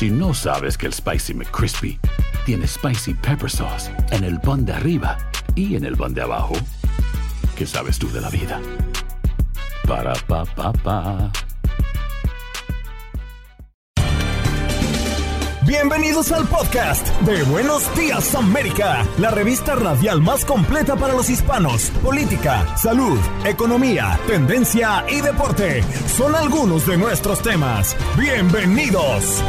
Si no sabes que el Spicy McCrispy tiene Spicy Pepper Sauce en el pan de arriba y en el pan de abajo, ¿qué sabes tú de la vida? Para, pa, pa, pa. Bienvenidos al podcast de Buenos Días América, la revista radial más completa para los hispanos. Política, salud, economía, tendencia y deporte son algunos de nuestros temas. Bienvenidos.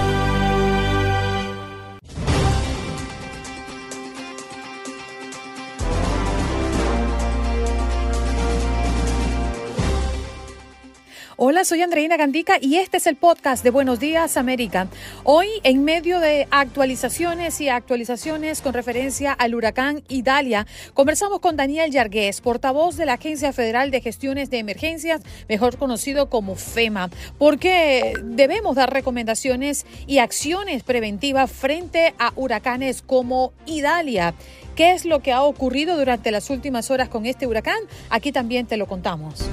Hola, soy Andreina Gandica y este es el podcast de Buenos Días América. Hoy, en medio de actualizaciones y actualizaciones con referencia al huracán Idalia, conversamos con Daniel Yargués, portavoz de la Agencia Federal de Gestiones de Emergencias, mejor conocido como FEMA, porque debemos dar recomendaciones y acciones preventivas frente a huracanes como Idalia. ¿Qué es lo que ha ocurrido durante las últimas horas con este huracán? Aquí también te lo contamos.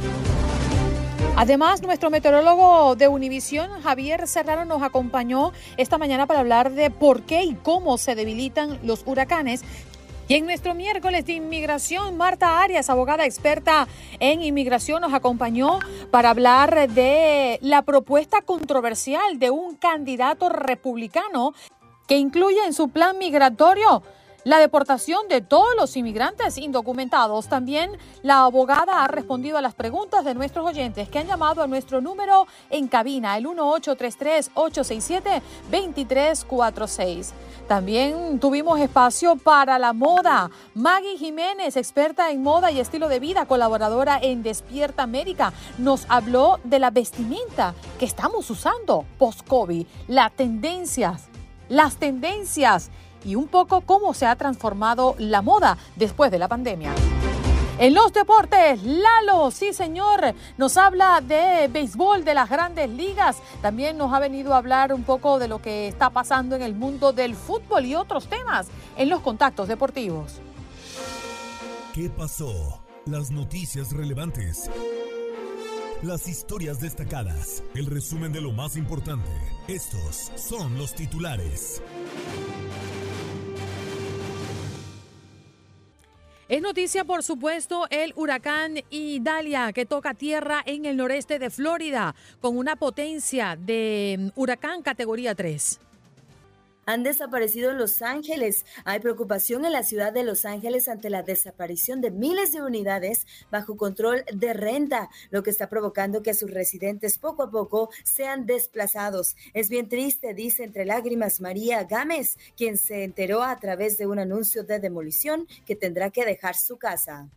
Además, nuestro meteorólogo de Univisión, Javier Serrano, nos acompañó esta mañana para hablar de por qué y cómo se debilitan los huracanes. Y en nuestro miércoles de inmigración, Marta Arias, abogada experta en inmigración, nos acompañó para hablar de la propuesta controversial de un candidato republicano que incluye en su plan migratorio la deportación de todos los inmigrantes indocumentados. También la abogada ha respondido a las preguntas de nuestros oyentes que han llamado a nuestro número en cabina, el 1833-867-2346. También tuvimos espacio para la moda. Maggie Jiménez, experta en moda y estilo de vida, colaboradora en Despierta América, nos habló de la vestimenta que estamos usando post-COVID, las tendencias, las tendencias y un poco cómo se ha transformado la moda después de la pandemia. En los deportes, Lalo, sí señor, nos habla de béisbol, de las grandes ligas. También nos ha venido a hablar un poco de lo que está pasando en el mundo del fútbol y otros temas en los contactos deportivos. ¿Qué pasó? Las noticias relevantes. Las historias destacadas. El resumen de lo más importante. Estos son los titulares. Es noticia, por supuesto, el huracán Idalia que toca tierra en el noreste de Florida con una potencia de mm, huracán categoría 3 han desaparecido en Los Ángeles. Hay preocupación en la ciudad de Los Ángeles ante la desaparición de miles de unidades bajo control de renta, lo que está provocando que sus residentes poco a poco sean desplazados. Es bien triste, dice entre lágrimas María Gámez, quien se enteró a través de un anuncio de demolición que tendrá que dejar su casa.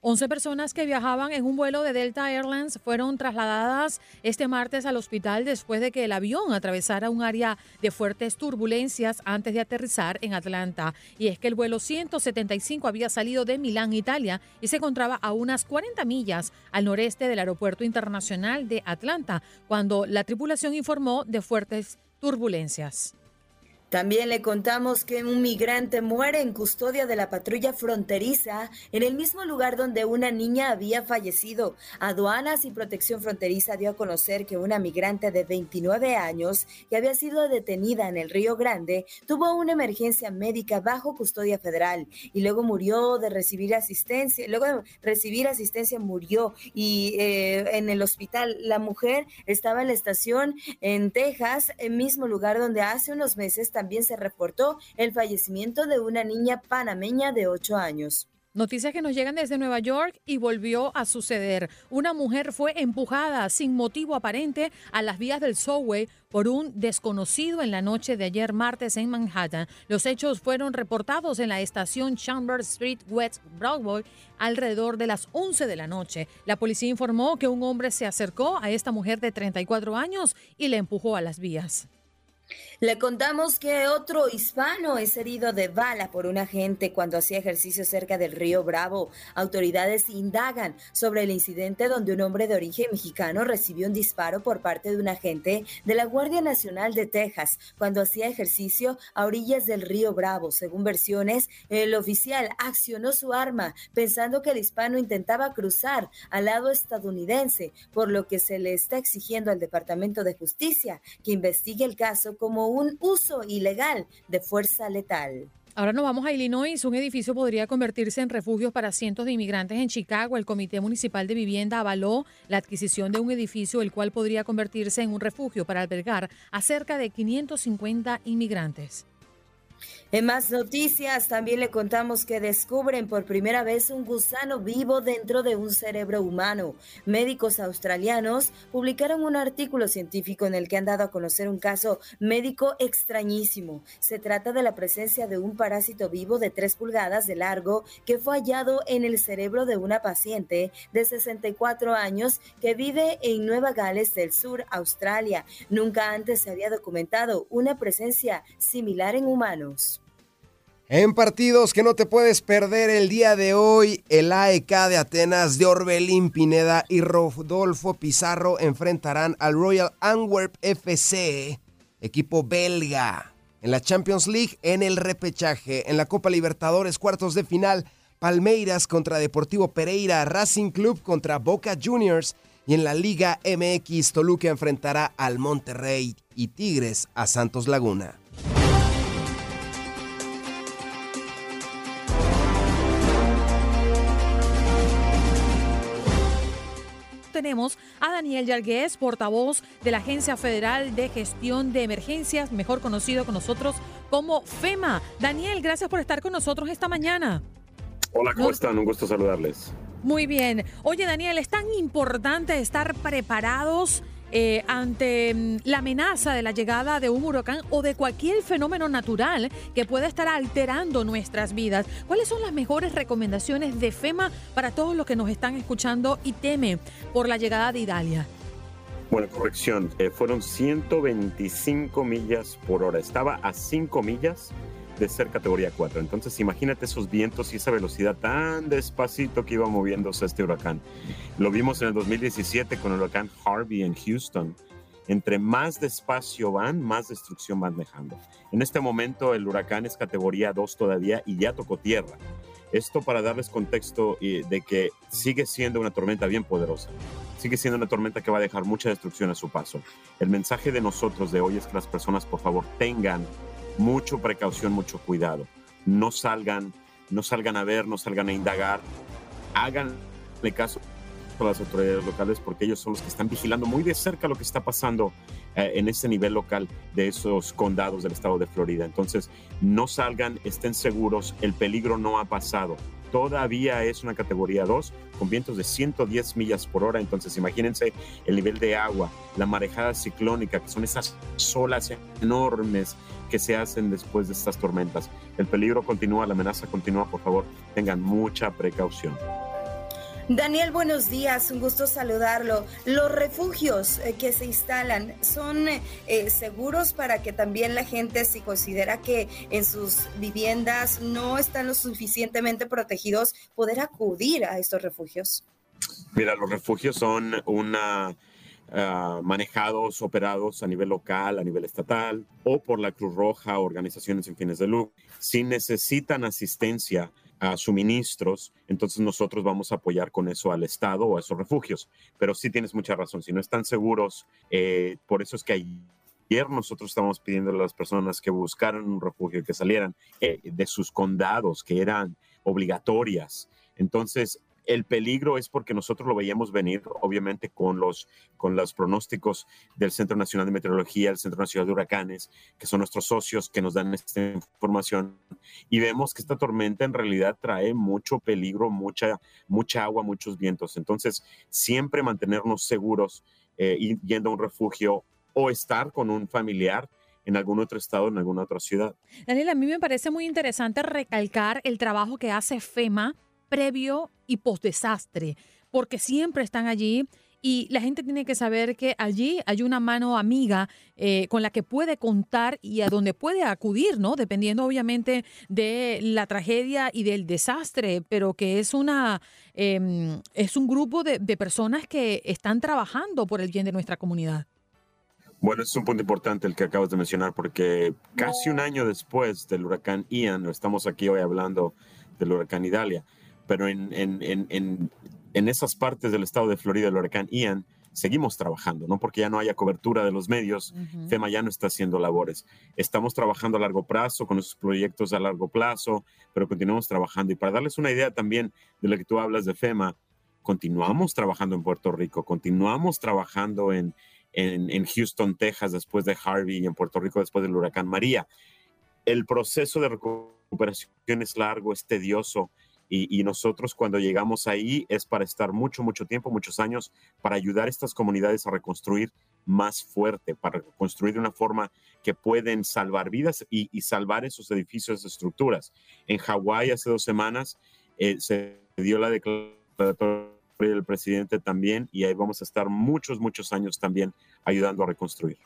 11 personas que viajaban en un vuelo de Delta Airlines fueron trasladadas este martes al hospital después de que el avión atravesara un área de fuertes turbulencias antes de aterrizar en Atlanta. Y es que el vuelo 175 había salido de Milán, Italia, y se encontraba a unas 40 millas al noreste del Aeropuerto Internacional de Atlanta, cuando la tripulación informó de fuertes turbulencias. También le contamos que un migrante muere en custodia de la patrulla fronteriza en el mismo lugar donde una niña había fallecido. Aduanas y Protección Fronteriza dio a conocer que una migrante de 29 años que había sido detenida en el Río Grande tuvo una emergencia médica bajo custodia federal y luego murió de recibir asistencia. Luego de recibir asistencia murió y eh, en el hospital la mujer estaba en la estación en Texas, el mismo lugar donde hace unos meses también se reportó el fallecimiento de una niña panameña de 8 años. Noticias que nos llegan desde Nueva York y volvió a suceder. Una mujer fue empujada sin motivo aparente a las vías del subway por un desconocido en la noche de ayer martes en Manhattan. Los hechos fueron reportados en la estación Chambers Street West Broadway alrededor de las 11 de la noche. La policía informó que un hombre se acercó a esta mujer de 34 años y le empujó a las vías. Le contamos que otro hispano es herido de bala por un agente cuando hacía ejercicio cerca del río Bravo. Autoridades indagan sobre el incidente donde un hombre de origen mexicano recibió un disparo por parte de un agente de la Guardia Nacional de Texas cuando hacía ejercicio a orillas del río Bravo. Según versiones, el oficial accionó su arma pensando que el hispano intentaba cruzar al lado estadounidense, por lo que se le está exigiendo al Departamento de Justicia que investigue el caso como un uso ilegal de fuerza letal. Ahora nos vamos a Illinois. Un edificio podría convertirse en refugio para cientos de inmigrantes en Chicago. El Comité Municipal de Vivienda avaló la adquisición de un edificio, el cual podría convertirse en un refugio para albergar a cerca de 550 inmigrantes. En más noticias, también le contamos que descubren por primera vez un gusano vivo dentro de un cerebro humano. Médicos australianos publicaron un artículo científico en el que han dado a conocer un caso médico extrañísimo. Se trata de la presencia de un parásito vivo de 3 pulgadas de largo que fue hallado en el cerebro de una paciente de 64 años que vive en Nueva Gales del Sur, Australia. Nunca antes se había documentado una presencia similar en En partidos que no te puedes perder el día de hoy, el AEK de Atenas de Orbelín Pineda y Rodolfo Pizarro enfrentarán al Royal Antwerp FC, equipo belga, en la Champions League en el repechaje, en la Copa Libertadores cuartos de final, Palmeiras contra Deportivo Pereira, Racing Club contra Boca Juniors y en la Liga MX Toluca enfrentará al Monterrey y Tigres a Santos Laguna. Tenemos a Daniel Yargués, portavoz de la Agencia Federal de Gestión de Emergencias, mejor conocido con nosotros como FEMA. Daniel, gracias por estar con nosotros esta mañana. Hola, ¿cómo están? Un gusto saludarles. Muy bien. Oye, Daniel, es tan importante estar preparados eh, ante mm, la amenaza de la llegada de un huracán o de cualquier fenómeno natural que pueda estar alterando nuestras vidas. ¿Cuáles son las mejores recomendaciones de FEMA para todos los que nos están escuchando y temen por la llegada de Idalia? Bueno, corrección, eh, fueron 125 millas por hora. Estaba a 5 millas de ser categoría 4. Entonces imagínate esos vientos y esa velocidad tan despacito que iba moviéndose este huracán. Lo vimos en el 2017 con el huracán Harvey en Houston. Entre más despacio van, más destrucción van dejando. En este momento el huracán es categoría 2 todavía y ya tocó tierra. Esto para darles contexto eh, de que sigue siendo una tormenta bien poderosa. Sigue siendo una tormenta que va a dejar mucha destrucción a su paso. El mensaje de nosotros de hoy es que las personas por favor tengan mucho precaución, mucho cuidado. No salgan, no salgan a ver, no salgan a indagar. Háganle caso a las autoridades locales porque ellos son los que están vigilando muy de cerca lo que está pasando eh, en ese nivel local de esos condados del estado de Florida. Entonces, no salgan, estén seguros, el peligro no ha pasado. Todavía es una categoría 2 con vientos de 110 millas por hora. Entonces, imagínense el nivel de agua, la marejada ciclónica, que son esas olas enormes que se hacen después de estas tormentas. El peligro continúa, la amenaza continúa, por favor, tengan mucha precaución. Daniel, buenos días, un gusto saludarlo. Los refugios eh, que se instalan son eh, seguros para que también la gente, si considera que en sus viviendas no están lo suficientemente protegidos, poder acudir a estos refugios. Mira, los refugios son una Ah, manejados, operados a nivel local, a nivel estatal o por la Cruz Roja, organizaciones sin fines de lucro. Si necesitan asistencia a suministros, entonces nosotros vamos a apoyar con eso al Estado o a esos refugios. Pero sí tienes mucha razón, si no están seguros, eh, por eso es que ayer nosotros estábamos pidiendo a las personas que buscaran un refugio, que salieran eh, de sus condados, que eran obligatorias. Entonces, el peligro es porque nosotros lo veíamos venir, obviamente, con los, con los pronósticos del Centro Nacional de Meteorología, el Centro Nacional de Huracanes, que son nuestros socios que nos dan esta información. Y vemos que esta tormenta en realidad trae mucho peligro, mucha, mucha agua, muchos vientos. Entonces, siempre mantenernos seguros eh, yendo a un refugio o estar con un familiar en algún otro estado, en alguna otra ciudad. Daniel, a mí me parece muy interesante recalcar el trabajo que hace FEMA previo y post desastre, porque siempre están allí y la gente tiene que saber que allí hay una mano amiga eh, con la que puede contar y a donde puede acudir, ¿no? Dependiendo obviamente de la tragedia y del desastre, pero que es una em, es un grupo de, de personas que están trabajando por el bien de nuestra comunidad. Bueno, es un punto importante el que acabas de mencionar, porque casi un año después del huracán Ian, estamos aquí hoy hablando del huracán Idalia, pero en, en, en, en, esas partes del estado de Florida, el huracán Ian seguimos trabajando, no porque ya no haya cobertura de los medios, FEMA ya no está haciendo labores. Estamos trabajando a largo plazo con nuestros proyectos a largo plazo, pero continuamos trabajando. Y para darles una idea también de lo que tú hablas de FEMA, continuamos trabajando en Puerto Rico, continuamos trabajando en, en, Houston, Texas, después de Harvey, y en Puerto Rico después del huracán María. El proceso de recuperación es largo, es tedioso, y, nosotros cuando llegamos ahí es para estar mucho, mucho tiempo, muchos años, para ayudar a estas comunidades a reconstruir más fuerte, para construir de una forma que pueden salvar vidas y, salvar esos edificios, esas estructuras. En Hawái hace dos semanas eh, se dio la declaración del presidente también y ahí vamos a estar muchos, muchos años también ayudando a reconstruir.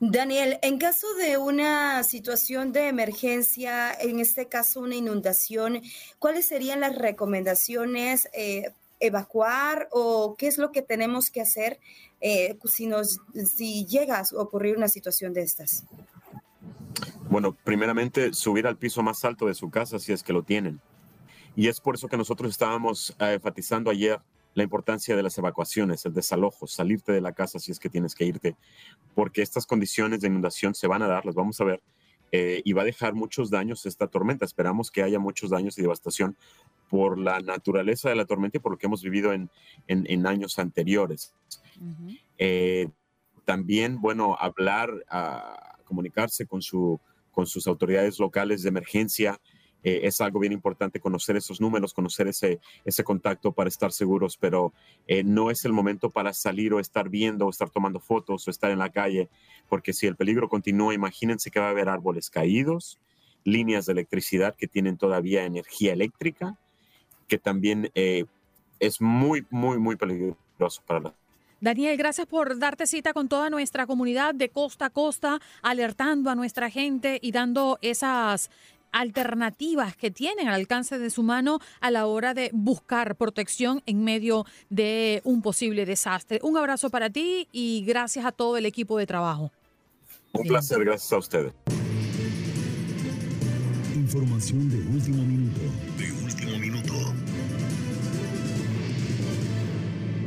Daniel, en caso de una situación de emergencia, en este caso una inundación, ¿cuáles serían las recomendaciones? Eh, evacuar o qué es lo que tenemos que hacer eh, si, nos, si llega a ocurrir una situación de estas? Bueno, primeramente subir al piso más alto de su casa si es que lo tienen. Y es por eso que nosotros estábamos eh, enfatizando ayer la importancia de las evacuaciones, el desalojo, salirte de la casa si es que tienes que irte, porque estas condiciones de inundación se van a dar, las vamos a ver, eh, y va a dejar muchos daños esta tormenta. Esperamos que haya muchos daños y devastación por la naturaleza de la tormenta y por lo que hemos vivido en, en, años anteriores. Eh, también, bueno, hablar, a, comunicarse con, su, con sus autoridades locales de emergencia, eh, es algo bien importante conocer esos números, conocer ese, ese contacto para estar seguros, pero eh, no es el momento para salir o estar viendo o estar tomando fotos o estar en la calle, porque si el peligro continúa, imagínense que va a haber árboles caídos, líneas de electricidad que tienen todavía energía eléctrica, que también eh, es muy, muy, muy peligroso para la Daniel, gracias por darte cita con toda nuestra comunidad de costa a costa, alertando a nuestra gente y dando esas alternativas que tienen al alcance de su mano a la hora de buscar protección en medio de un posible desastre. Un abrazo para ti y gracias a todo el equipo de trabajo. Un placer, gracias a ustedes. Información de último minuto. De último minuto.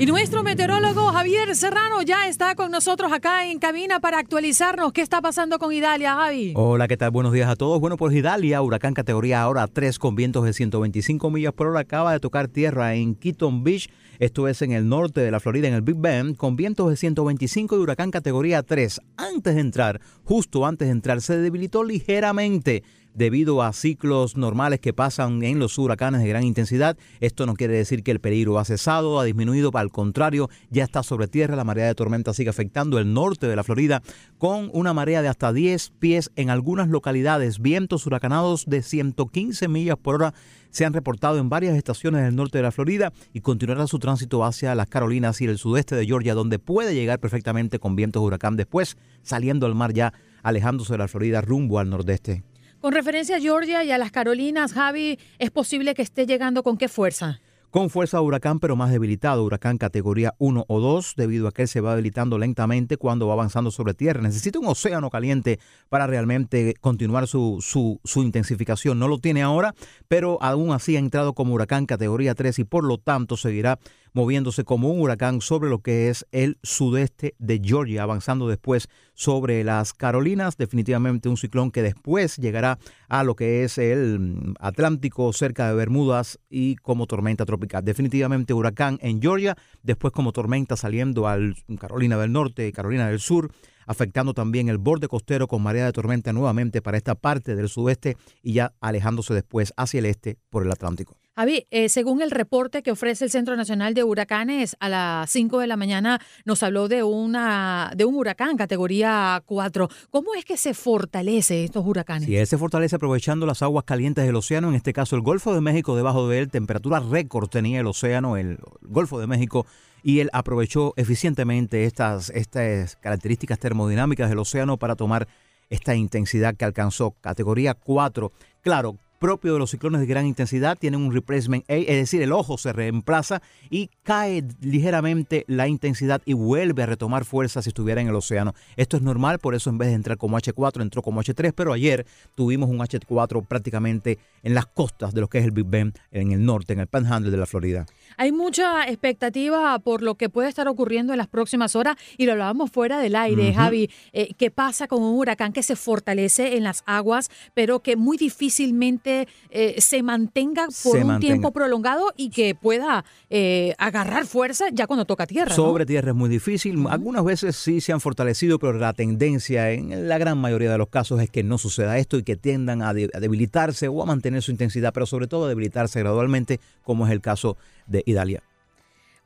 Y nuestro meteorólogo Javier Serrano ya está con nosotros acá en cabina para actualizarnos qué está pasando con Idalia, Javi. Hola, ¿qué tal? Buenos días a todos. Bueno, pues Idalia, huracán categoría ahora 3 con vientos de 125 millas por hora, acaba de tocar tierra en Keaton Beach, esto es en el norte de la Florida, en el Big Bend, con vientos de 125 de huracán categoría 3. Antes de entrar, justo antes de entrar, se debilitó ligeramente debido a ciclos normales que pasan en los huracanes de gran intensidad. Esto no quiere decir que el peligro ha cesado, ha disminuido, al contrario, ya está sobre tierra. La marea de tormenta sigue afectando el norte de la Florida con una marea de hasta 10 pies en algunas localidades. Vientos huracanados de 115 millas por hora se han reportado en varias estaciones del norte de la Florida y continuará su tránsito hacia las Carolinas y el sudeste de Georgia, donde puede llegar perfectamente con vientos huracán después saliendo al mar ya alejándose de la Florida rumbo al nordeste. Con referencia a Georgia y a las Carolinas, Javi, ¿es posible que esté llegando con qué fuerza? Con fuerza de huracán, pero más debilitado, huracán categoría 1 o 2, debido a que él se va debilitando lentamente cuando va avanzando sobre tierra. Necesita un océano caliente para realmente continuar su, su, su intensificación. No lo tiene ahora, pero aún así ha entrado como huracán categoría 3 y por lo tanto seguirá moviéndose como un huracán sobre lo que es el sudeste de Georgia, avanzando después sobre las Carolinas, definitivamente un ciclón que después llegará a lo que es el Atlántico cerca de Bermudas y como tormenta tropical. Definitivamente huracán en Georgia, después como tormenta saliendo al Carolina del Norte, Carolina del Sur, afectando también el borde costero con marea de tormenta nuevamente para esta parte del sudeste y ya alejándose después hacia el este por el Atlántico. Javi, eh, según el reporte que ofrece el Centro Nacional de Huracanes, a las 5 de la mañana nos habló de, una, de un huracán categoría 4. ¿Cómo es que se fortalece estos huracanes? Sí, él se fortalece aprovechando las aguas calientes del océano, en este caso el Golfo de México debajo de él, temperatura récord tenía el océano, el Golfo de México, y él aprovechó eficientemente estas, estas características termodinámicas del océano para tomar esta intensidad que alcanzó categoría 4. Claro, propio de los ciclones de gran intensidad, tienen un replacement A, es decir, el ojo se reemplaza y cae ligeramente la intensidad y vuelve a retomar fuerza si estuviera en el océano. Esto es normal, por eso en vez de entrar como H4 entró como H3, pero ayer tuvimos un H4 prácticamente en las costas de lo que es el Big Bend, en el norte, en el Panhandle de la Florida. Hay mucha expectativa por lo que puede estar ocurriendo en las próximas horas y lo hablábamos fuera del aire, Javi. Eh, ¿Qué pasa con un huracán que se fortalece en las aguas, pero que muy difícilmente eh, se mantenga por un tiempo prolongado y que pueda eh, agarrar fuerza ya cuando toca tierra? Sobre tierra es muy difícil. Algunas veces sí se han fortalecido, pero la tendencia en la gran mayoría de los casos es que no suceda esto y que tiendan a, debilitarse o a mantener su intensidad, pero sobre todo a debilitarse gradualmente, como es el caso de Idalia.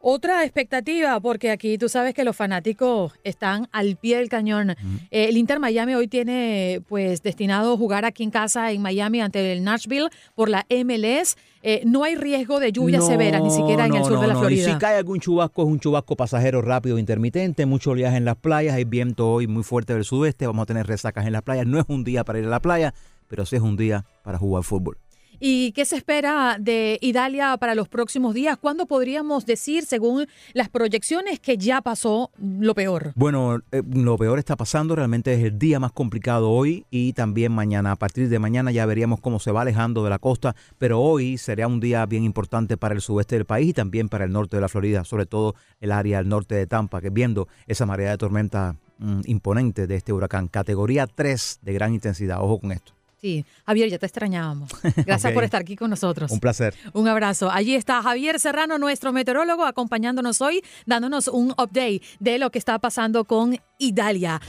Otra expectativa, porque aquí tú sabes que los fanáticos están al pie del cañón. Eh, el Inter Miami hoy tiene pues destinado jugar aquí en casa en Miami ante el Nashville por la MLS. Eh, no hay riesgo de lluvia severa, ni siquiera en el sur de la Florida. Y si cae algún chubasco, es un chubasco pasajero rápido, intermitente, mucho oleaje en las playas, hay viento hoy muy fuerte del sudeste, vamos a tener resacas en las playas. No es un día para ir a la playa, pero sí es un día para jugar fútbol. ¿Y qué se espera de Italia para los próximos días? ¿Cuándo podríamos decir, según las proyecciones, que ya pasó lo peor? Bueno, eh, lo peor está pasando, realmente es el día más complicado hoy y también mañana. A partir de mañana ya veríamos cómo se va alejando de la costa, pero hoy sería un día bien importante para el sudeste del país y también para el norte de la Florida, sobre todo el área del norte de Tampa, que viendo esa marea de tormenta mm, imponente de este huracán, categoría 3 de gran intensidad. Ojo con esto. Sí, Javier, ya te extrañábamos. Gracias por estar aquí con nosotros. Un placer. Un abrazo. Allí está Javier Serrano, nuestro meteorólogo, acompañándonos hoy, dándonos un update de lo que está pasando con Idalia.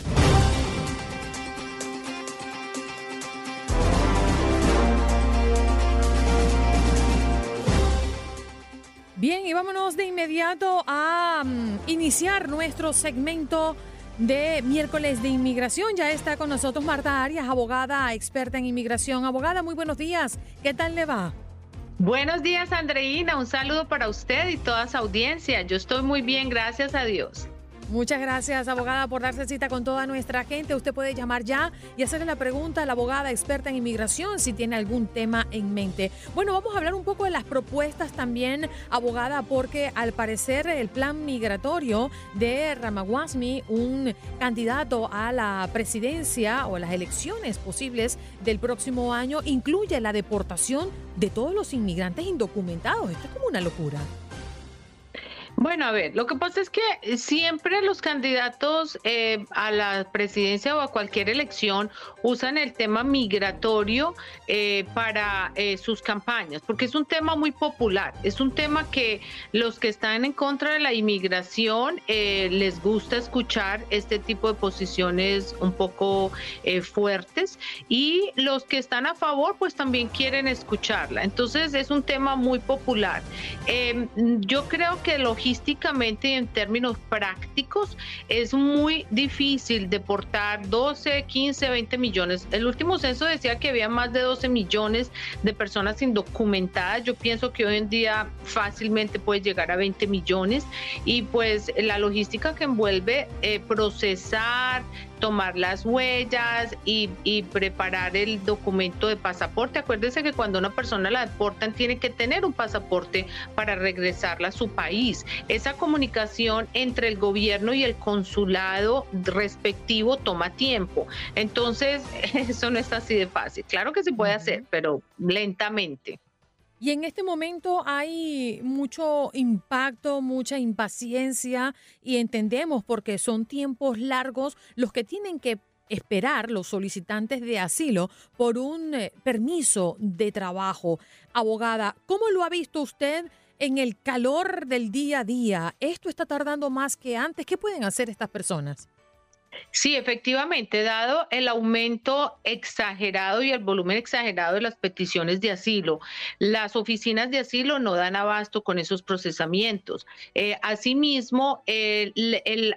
Bien, y vámonos de inmediato a mm, iniciar nuestro segmento de miércoles de inmigración. Ya está con nosotros Marta Arias, abogada experta en inmigración. Abogada, muy buenos días. ¿Qué tal le va? Buenos días, Andreina. Un saludo para usted y toda su audiencia. Yo estoy muy bien, gracias a Dios. Muchas gracias, abogada, por darse cita con toda nuestra gente. Usted puede llamar ya y hacerle la pregunta a la abogada experta en inmigración si tiene algún tema en mente. Bueno, vamos a hablar un poco de las propuestas también, abogada, porque al parecer el plan migratorio de Ramaguasmi, un candidato a la presidencia o a las elecciones posibles del próximo año, incluye la deportación de todos los inmigrantes indocumentados. Esto es como una locura. Bueno, a ver, lo que pasa es que siempre los candidatos eh, a la presidencia o a cualquier elección usan el tema migratorio eh, para eh, sus campañas, porque es un tema muy popular, es un tema que los que están en contra de la inmigración les gusta escuchar este tipo de posiciones un poco fuertes y los que están a favor pues también quieren escucharla. Entonces es un tema muy popular. Em, yo creo que lo logísticamente y en términos prácticos es muy difícil deportar 12, 15, 20 millones. El último censo decía que había más de 12 millones de personas indocumentadas. Yo pienso que hoy en día fácilmente puede llegar a 20 millones y pues la logística que envuelve eh, procesar, tomar las huellas y, preparar el documento de pasaporte. Acuérdense que cuando una persona la deportan tiene que tener un pasaporte para regresarla a su país. Esa comunicación entre el gobierno y el consulado respectivo toma tiempo. Entonces, eso no es así de fácil. Claro que se puede hacer, pero lentamente. Y en este momento hay mucho impacto, mucha impaciencia y entendemos porque son tiempos largos los que tienen que esperar los solicitantes de asilo por un eh, permiso de trabajo. Abogada, ¿cómo lo ha visto usted en el calor del día a día? ¿Esto está tardando más que antes? ¿Qué pueden hacer estas personas? Sí, efectivamente, dado el aumento exagerado y el volumen exagerado de las peticiones de asilo, las oficinas de asilo no dan abasto con esos procesamientos. Eh, asimismo,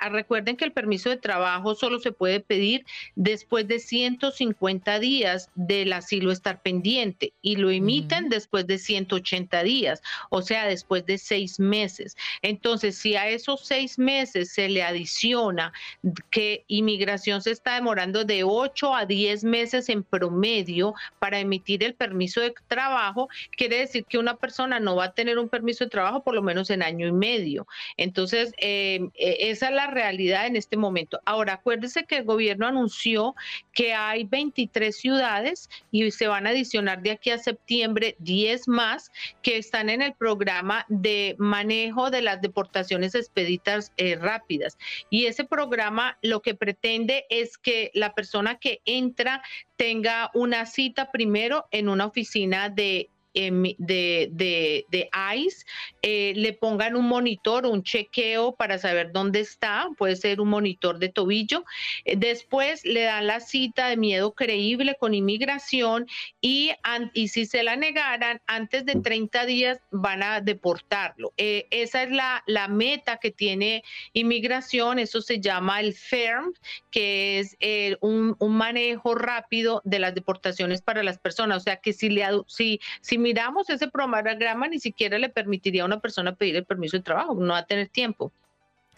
recuerden que el permiso de trabajo solo se puede pedir después de 150 días del asilo estar pendiente y lo emiten después de 180 días, o sea, después de seis meses. Entonces, si a esos seis meses se le adiciona que inmigración se está demorando de 8 a 10 meses en promedio para emitir el permiso de trabajo, quiere decir que una persona no va a tener un permiso de trabajo por lo menos en año y medio. Entonces, eh, e, esa es la realidad en este momento. Ahora, acuérdese que el gobierno anunció que hay 23 ciudades y se van a adicionar de aquí a septiembre 10 más que están en el programa de manejo de las deportaciones expeditas eh, rápidas. Y ese programa lo que pretende es que la persona que entra tenga una cita primero en una oficina de de, de, de, ICE eh, le pongan un monitor, un chequeo para saber dónde está, puede ser un monitor de tobillo. Eh, después le dan la cita de miedo creíble con inmigración y, y si se la negaran, antes de 30 días van a deportarlo. Eh, esa es la, la meta que tiene inmigración, eso se llama el FERM, que es un, un, manejo rápido de las deportaciones para las personas. O sea que si, le, si, si miramos ese programa, ni siquiera le permitiría a una persona pedir el permiso de trabajo, no va a tener tiempo.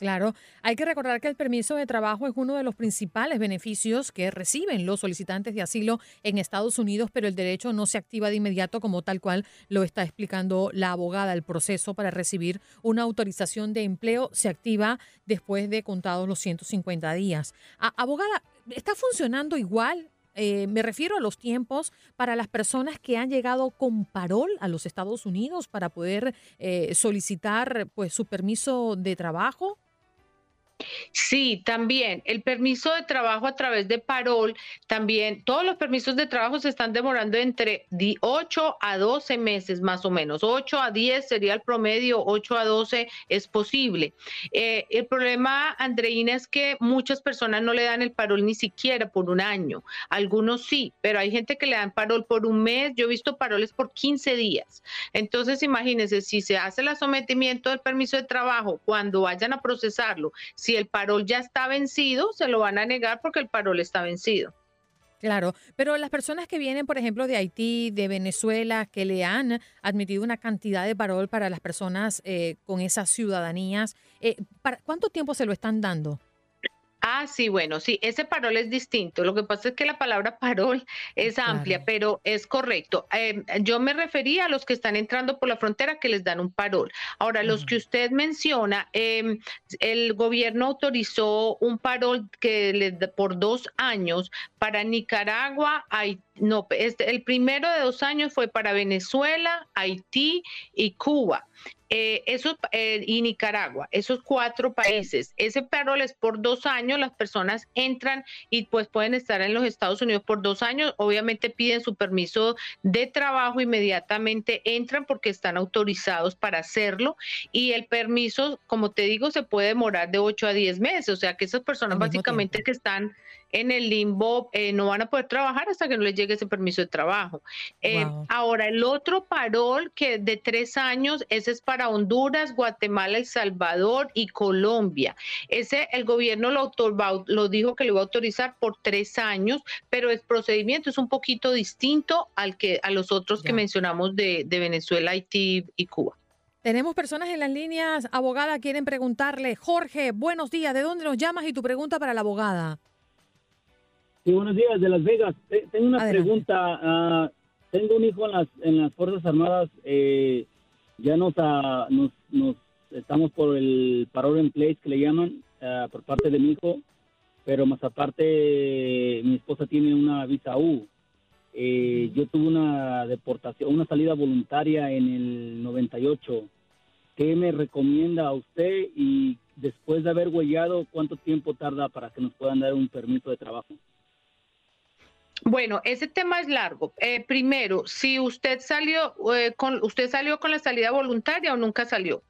Claro, hay que recordar que el permiso de trabajo es uno de los principales beneficios que reciben los solicitantes de asilo en Estados Unidos, pero el derecho no se activa de inmediato como tal cual lo está explicando la abogada. El proceso para recibir una autorización de empleo se activa después de contados los 150 días. abogada, ¿está funcionando igual eh, me refiero a los tiempos para las personas que han llegado con parol a los Estados Unidos para poder eh, solicitar pues su permiso de trabajo. Sí, también el permiso de trabajo a través de parol, también todos los permisos de trabajo se están demorando entre 8 a 12 meses más o menos. 8 a 10 sería el promedio, 8 a 12 es posible. Eh, el problema, Andreina, es que muchas personas no le dan el parol ni siquiera por un año. Algunos sí, pero hay gente que le dan parol por un mes. Yo he visto paroles por 15 días. Entonces, imagínense, si se hace el sometimiento del permiso de trabajo, cuando vayan a procesarlo, el parol ya está vencido, se lo van a negar porque el parol está vencido. Claro, pero las personas que vienen, por ejemplo, de Haití, de Venezuela, que le han admitido una cantidad de parol para las personas eh, con esas ciudadanías, eh, ¿para ¿cuánto tiempo se lo están dando? Ah, sí, bueno, sí, ese parol es distinto. Lo que pasa es que la palabra parol es amplia, pero es correcto. Em, yo me refería a los que están entrando por la frontera que les dan un parol. Ahora, los que usted menciona, em, el gobierno autorizó un parol que les por dos años para Nicaragua, Haití, no, este, el primero de dos años fue para Venezuela, Haití y Cuba. Eh, eh, y Nicaragua, esos cuatro países. Ese parol es por dos años, las personas entran y pues pueden estar en los Estados Unidos por dos años, obviamente piden su permiso de trabajo, inmediatamente entran porque están autorizados para hacerlo y el permiso, como te digo, se puede demorar de ocho a diez meses, o sea que esas personas básicamente que están en el limbo eh, no van a poder trabajar hasta que no les llegue ese permiso de trabajo. Eh, ahora, el otro parol que de tres años, ese es para Honduras, Guatemala, El Salvador y Colombia. Ese el gobierno lo, lo dijo que lo iba a autorizar por tres años, pero el procedimiento es un poquito distinto al que a los otros que mencionamos de, de Venezuela, Haití y Cuba. Tenemos personas en las líneas, abogada, quieren preguntarle, Jorge, buenos días, ¿de dónde nos llamas y tu pregunta para la abogada? Sí, buenos días, de Las Vegas. Tengo una pregunta. Ah, tengo un hijo en las, en las Fuerzas Armadas. Eh, ya nos, uh, nos, nos, estamos por el parole en place que le llaman ah, por parte de mi hijo, pero más aparte mi esposa tiene una visa U. Eh, yo tuve una deportación, una salida voluntaria en el 98. ¿Qué me recomienda a usted y después de haber huellado, cuánto tiempo tarda para que nos puedan dar un permiso de trabajo? Bueno, ese tema es largo. Eh, primero, si usted salió eh, con usted salió con la salida voluntaria o nunca salió.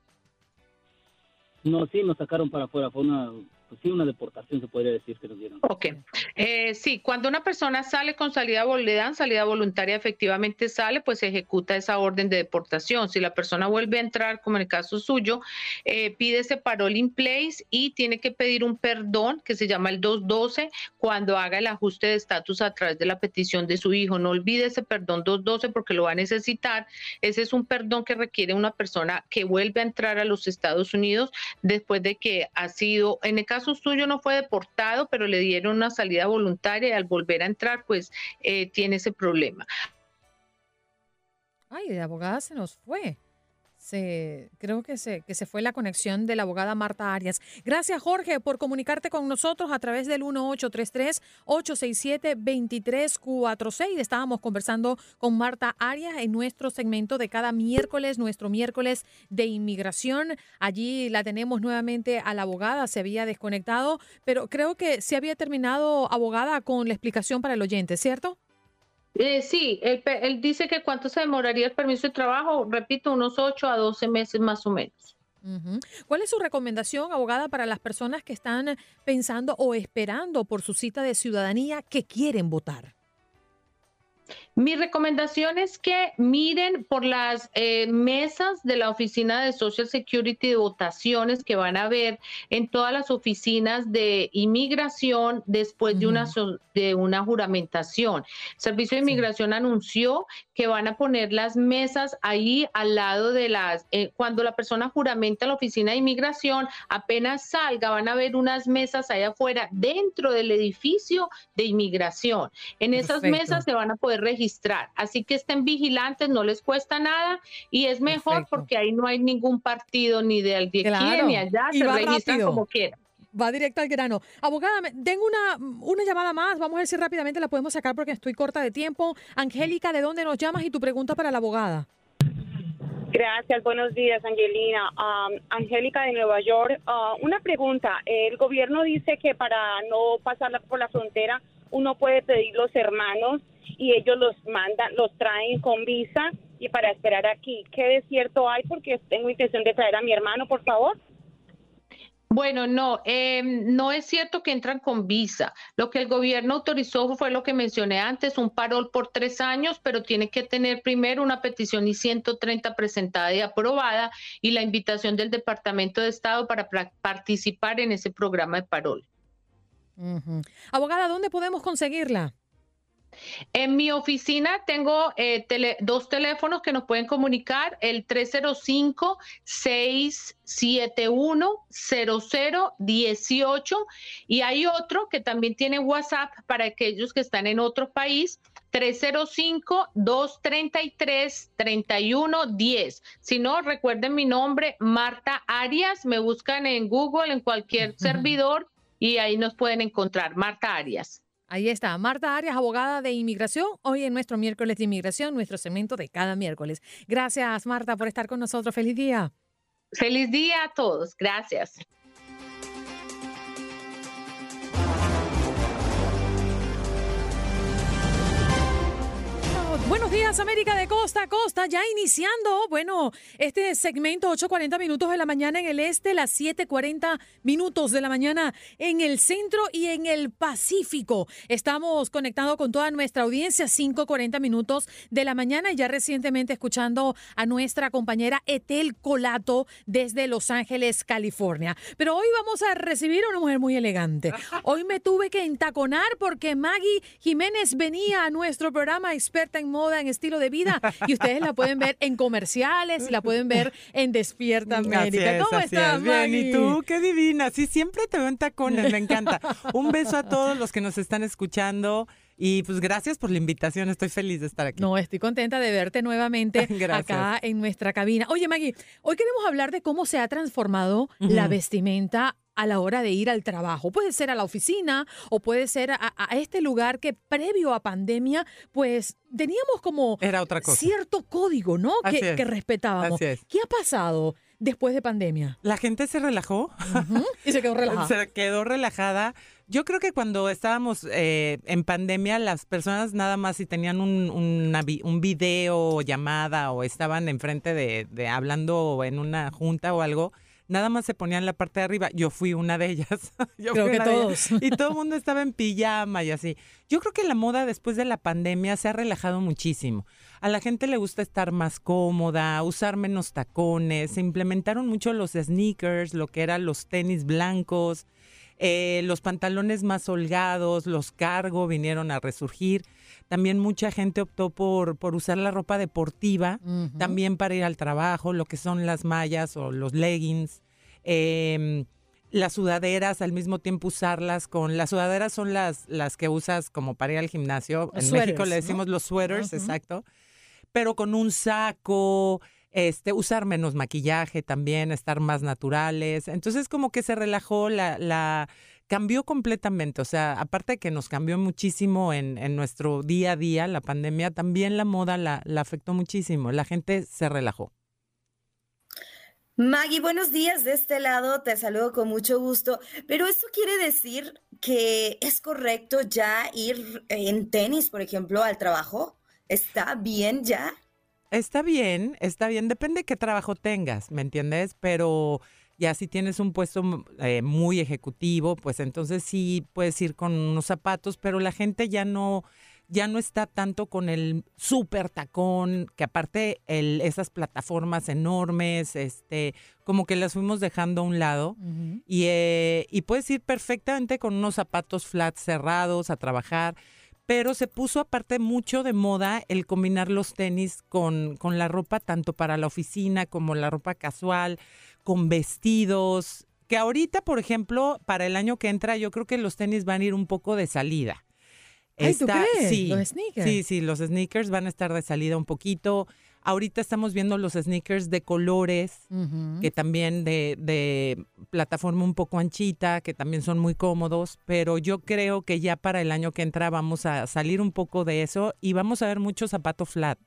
No, sí, nos sacaron para afuera. Fue una pues sí, una deportación se podría decir que nos dieron. Ok, eh, sí, cuando una persona sale con salida, le salida voluntaria, efectivamente sale, pues se ejecuta esa orden de deportación. Si la persona vuelve a entrar, como en el caso suyo, eh, pide ese parole in place y tiene que pedir un perdón que se llama el 212 cuando haga el ajuste de estatus a través de la petición de su hijo. No olvide ese perdón 212 porque lo va a necesitar. Ese es un perdón que requiere una persona que vuelve a entrar a los Estados Unidos después de que ha sido, en el caso caso suyo no fue deportado, pero le dieron una salida voluntaria y al volver a entrar, pues eh, tiene ese problema. Ay, la abogada se nos fue. Se, creo que se, que se fue la conexión de la abogada Marta Arias. Gracias, Jorge, por comunicarte con nosotros a través del 1833-867-2346. Estábamos conversando con Marta Arias en nuestro segmento de cada miércoles, nuestro miércoles de inmigración. Allí la tenemos nuevamente a la abogada, se había desconectado, pero creo que se había terminado, abogada, con la explicación para el oyente, ¿cierto? Eh, sí, él, dice que cuánto se demoraría el permiso de trabajo, repito, unos 8 a 12 meses más o menos. ¿Cuál es su recomendación, abogada, para las personas que están pensando o esperando por su cita de ciudadanía que quieren votar? Mi recomendación es que miren por las eh, mesas de la oficina de Social Security de votaciones que van a ver en todas las oficinas de inmigración después de, una, de una juramentación. El Servicio de Inmigración anunció que van a poner las mesas ahí al lado de las, eh, cuando la persona juramenta en la oficina de inmigración, apenas salga, van a ver unas mesas allá afuera dentro del edificio de inmigración. En esas mesas se van a poder registrar. Así que estén vigilantes, no les cuesta nada y es mejor porque ahí no hay ningún partido ni de, aquí ni allá, se registran como quieran. Va directo al grano. Abogada, tengo una, una llamada más. Vamos a ver si rápidamente la podemos sacar porque estoy corta de tiempo. Angélica, ¿de dónde nos llamas? Y tu pregunta para la abogada. Gracias, buenos días, Angelina. Um, Angélica de Nueva York. Uh, una pregunta. El gobierno dice que para no pasar por la frontera uno puede pedir los hermanos y ellos los mandan, los traen con visa y para esperar aquí. ¿Qué desierto hay? Porque tengo intención de traer a mi hermano, por favor. Bueno, no, em, no es cierto que entran con visa. Lo que el gobierno autorizó fue lo que mencioné antes, un parol por tres años, pero tiene que tener primero una petición y 130 presentada y aprobada y la invitación del Departamento de Estado para participar en ese programa de parol. Abogada, ¿dónde podemos conseguirla? En mi oficina tengo eh, dos teléfonos que nos pueden comunicar, el 305-671-0018 y hay otro que también tiene WhatsApp para aquellos que están en otro país, 305-233-3110. Si no, recuerden mi nombre, Marta Arias, me buscan en Google, en cualquier servidor y ahí nos pueden encontrar, Marta Arias. Ahí está, Marta Arias, abogada de inmigración, hoy en nuestro miércoles de inmigración, nuestro segmento de cada miércoles. Gracias, Marta, por estar con nosotros. Feliz día. Feliz día a todos. Gracias. Buenos días, América de Costa a Costa, ya iniciando, bueno, este segmento 8.40 minutos de la mañana en el este, las 7.40 minutos de la mañana en el centro y en el Pacífico. Estamos conectados con toda nuestra audiencia, 5.40 minutos de la mañana y ya recientemente escuchando a nuestra compañera Etel Colato desde Los Ángeles, California. Pero hoy vamos a recibir a una mujer muy elegante. Hoy me tuve que entaconar porque Maggie Jiménez venía a nuestro programa experta en moda, en estilo de vida, y ustedes la pueden ver en comerciales la pueden ver en Despierta América. ¿Cómo estás, Bien, ¿y tú? Qué divina. Sí, siempre te veo en tacones, me encanta. Un beso a todos los que nos están escuchando. Y pues gracias por la invitación, estoy feliz de estar aquí. No, estoy contenta de verte nuevamente acá en nuestra cabina. Oye, Maggie, hoy queremos hablar de cómo se ha transformado la vestimenta a la hora de ir al trabajo. Puede ser a la oficina o puede ser a, este lugar que previo a pandemia, pues teníamos como Era otra cosa. cierto código, ¿no? Que, respetábamos. ¿Qué ha pasado después de pandemia? La gente se relajó. Y se quedó relajada. se quedó relajada. Yo creo que cuando estábamos eh, en pandemia, las personas nada más si tenían un, un video llamada o estaban enfrente de, de hablando en una junta o algo, nada más se ponían la parte de arriba. Yo fui una de ellas. Yo creo que todos. Y todo el mundo estaba en pijama y así. Yo creo que la moda después de la pandemia se ha relajado muchísimo. A la gente le gusta estar más cómoda, usar menos tacones. Se implementaron mucho los sneakers, lo que eran los tenis blancos. Eh, los pantalones más holgados, los cargo vinieron a resurgir. También mucha gente optó por, por usar la ropa deportiva, también para ir al trabajo, lo que son las mallas o los leggings. Em, las sudaderas al mismo tiempo usarlas con las sudaderas son las las que usas como para ir al gimnasio. en México le decimos los sweaters, exacto. Pero con un saco, este, usar menos maquillaje también, estar más naturales. Entonces como que se relajó la, la cambió completamente. O sea, aparte de que nos cambió muchísimo en, en nuestro día a día, la pandemia, también la moda la, la afectó muchísimo. La gente se relajó. Maggie, buenos días de este lado, te saludo con mucho gusto, pero ¿eso quiere decir que es correcto ya ir en tenis, por ejemplo, al trabajo? ¿Está bien ya? Está bien, está bien, depende de qué trabajo tengas, ¿me entiendes? Pero ya si tienes un puesto mm, eh, muy ejecutivo, pues entonces sí puedes ir con unos zapatos, pero la gente ya no ya no está tanto con el súper tacón, que aparte el, esas plataformas enormes, este, como que las fuimos dejando a un lado. y, eh, y puedes ir perfectamente con unos zapatos flat cerrados a trabajar. Pero se puso aparte mucho de moda el combinar los tenis con, con la ropa, tanto para la oficina como la ropa casual, con vestidos. Que ahorita, por ejemplo, para el año que entra, yo creo que los tenis van a ir un poco de salida. Ay, ¿tú? Sí, Los sneakers. sí, sí, los sneakers van a estar de salida un poquito. Ahorita estamos viendo los sneakers de colores, que también de, de plataforma un poco anchita, que también son muy cómodos, pero yo creo que ya para el año que entra vamos a salir un poco de eso y vamos a ver mucho zapato flat.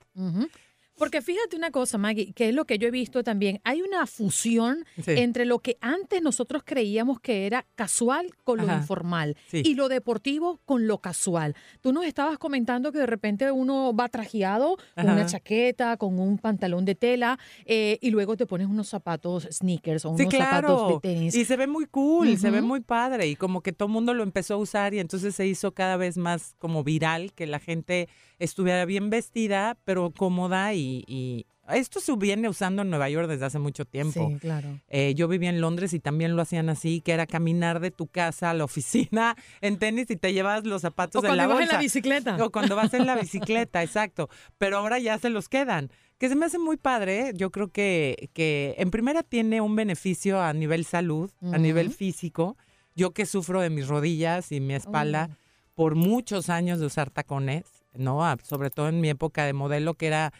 Porque fíjate una cosa, Maggie, que es lo que yo he visto también. Hay una fusión Sí. entre lo que antes nosotros creíamos que era casual con lo informal Sí. y lo deportivo con lo casual. Tú nos estabas comentando que de repente uno va trajeado con una chaqueta, con un pantalón de tela eh, y luego te pones unos zapatos sneakers o Sí, unos zapatos de tenis. Y se ve muy cool, se ve muy padre. Y como que todo el mundo lo empezó a usar y entonces se hizo cada vez más como viral, que la gente estuviera bien vestida, pero cómoda y... y- Esto se viene usando en Nueva York desde hace mucho tiempo. Sí, claro. Eh, yo vivía en Londres y también lo hacían así, que era caminar de tu casa a la oficina en tenis y te llevas los zapatos O en la cuando vas en bolsa. la bicicleta. O cuando vas en la bicicleta, exacto. Pero ahora ya se los quedan. Que se me hace muy padre. Yo creo que, que en primera tiene un beneficio a nivel salud, a nivel físico. Yo que sufro de mis rodillas y mi espalda Oh. por muchos años de usar tacones, ¿no? Sobre todo en mi época de modelo que era